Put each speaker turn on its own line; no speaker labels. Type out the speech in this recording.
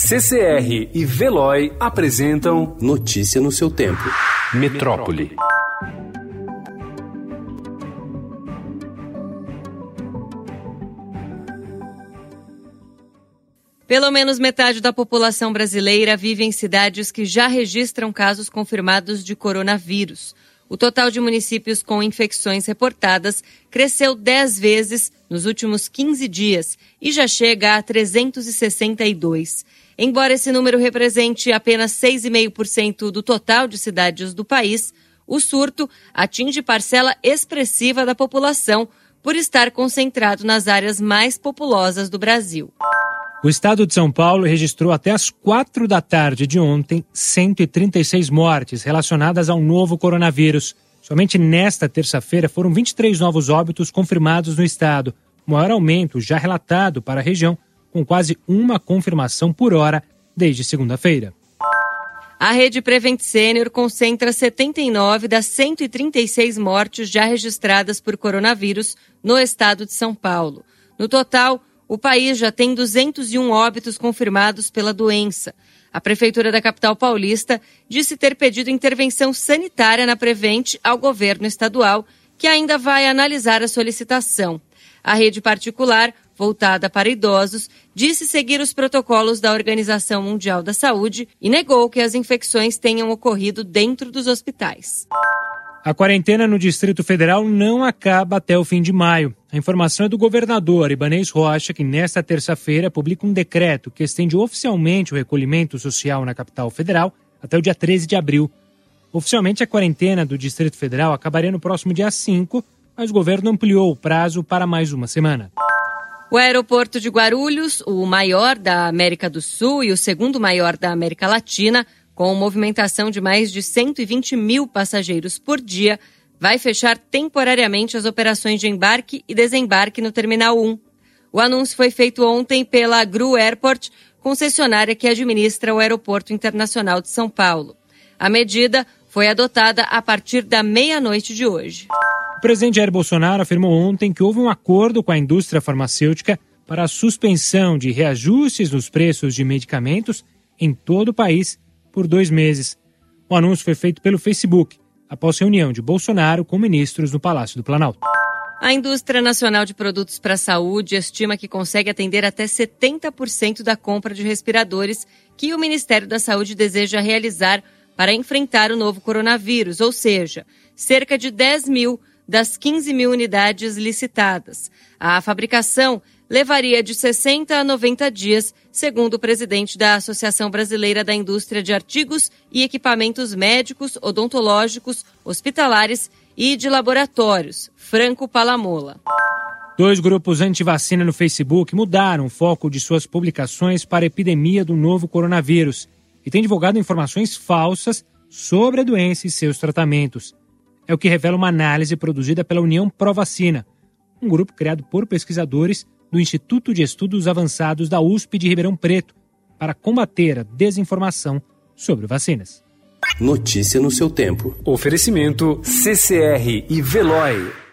CCR e Veloy apresentam
Notícia no seu tempo.
Metrópole.
Pelo menos metade da população brasileira vive em cidades que já registram casos confirmados de coronavírus. O total de municípios com infecções reportadas cresceu 10 vezes nos últimos 15 dias e já chega a 362. Embora esse número represente apenas 6,5% do total de cidades do país, o surto atinge parcela expressiva da população por estar concentrado nas áreas mais populosas do Brasil.
O estado de São Paulo registrou até as quatro da tarde de ontem 136 mortes relacionadas ao novo coronavírus. Somente nesta terça-feira foram 23 novos óbitos confirmados no estado, o maior aumento já relatado para a região, com quase uma confirmação por hora desde segunda-feira.
A rede Prevent Senior concentra 79 das 136 mortes já registradas por coronavírus no estado de São Paulo. No total, o país já tem 201 óbitos confirmados pela doença. A Prefeitura da capital paulista disse ter pedido intervenção sanitária na Prevent ao governo estadual, que ainda vai analisar a solicitação. A rede particular, voltada para idosos, disse seguir os protocolos da Organização Mundial da Saúde e negou que as infecções tenham ocorrido dentro dos hospitais.
A quarentena no Distrito Federal não acaba até o fim de maio. A informação é do governador Ibanez Rocha, que nesta terça-feira publica um decreto que estende oficialmente o recolhimento social na capital federal até o dia 13 de abril. Oficialmente, a quarentena do Distrito Federal acabaria no próximo dia 5, mas o governo ampliou o prazo para mais uma semana.
O aeroporto de Guarulhos, o maior da América do Sul e o segundo maior da América Latina, com movimentação de mais de 120 mil passageiros por dia, vai fechar temporariamente as operações de embarque e desembarque no Terminal 1. O anúncio foi feito ontem pela Gru Airport, concessionária que administra o Aeroporto Internacional de São Paulo. A medida foi adotada a partir da meia-noite de hoje.
O presidente Jair Bolsonaro afirmou ontem que houve um acordo com a indústria farmacêutica para a suspensão de reajustes nos preços de medicamentos em todo o país por dois meses. O anúncio foi feito pelo Facebook, após reunião de Bolsonaro com ministros no Palácio do Planalto.
A Indústria Nacional de Produtos para a Saúde estima que consegue atender até 70% da compra de respiradores que o Ministério da Saúde deseja realizar para enfrentar o novo coronavírus, ou seja, cerca de 10 mil das 15 mil unidades licitadas. A fabricação levaria de 60 a 90 dias, segundo o presidente da Associação Brasileira da Indústria de Artigos e Equipamentos Médicos, Odontológicos, Hospitalares e de Laboratórios, Franco Palamola.
Dois grupos anti-vacina no Facebook mudaram o foco de suas publicações para a epidemia do novo coronavírus e têm divulgado informações falsas sobre a doença e seus tratamentos. É o que revela uma análise produzida pela União Pro Vacina, um grupo criado por pesquisadores do Instituto de Estudos Avançados da USP de Ribeirão Preto para combater a desinformação sobre vacinas.
Notícia no seu tempo.
Oferecimento CCR e Veloy.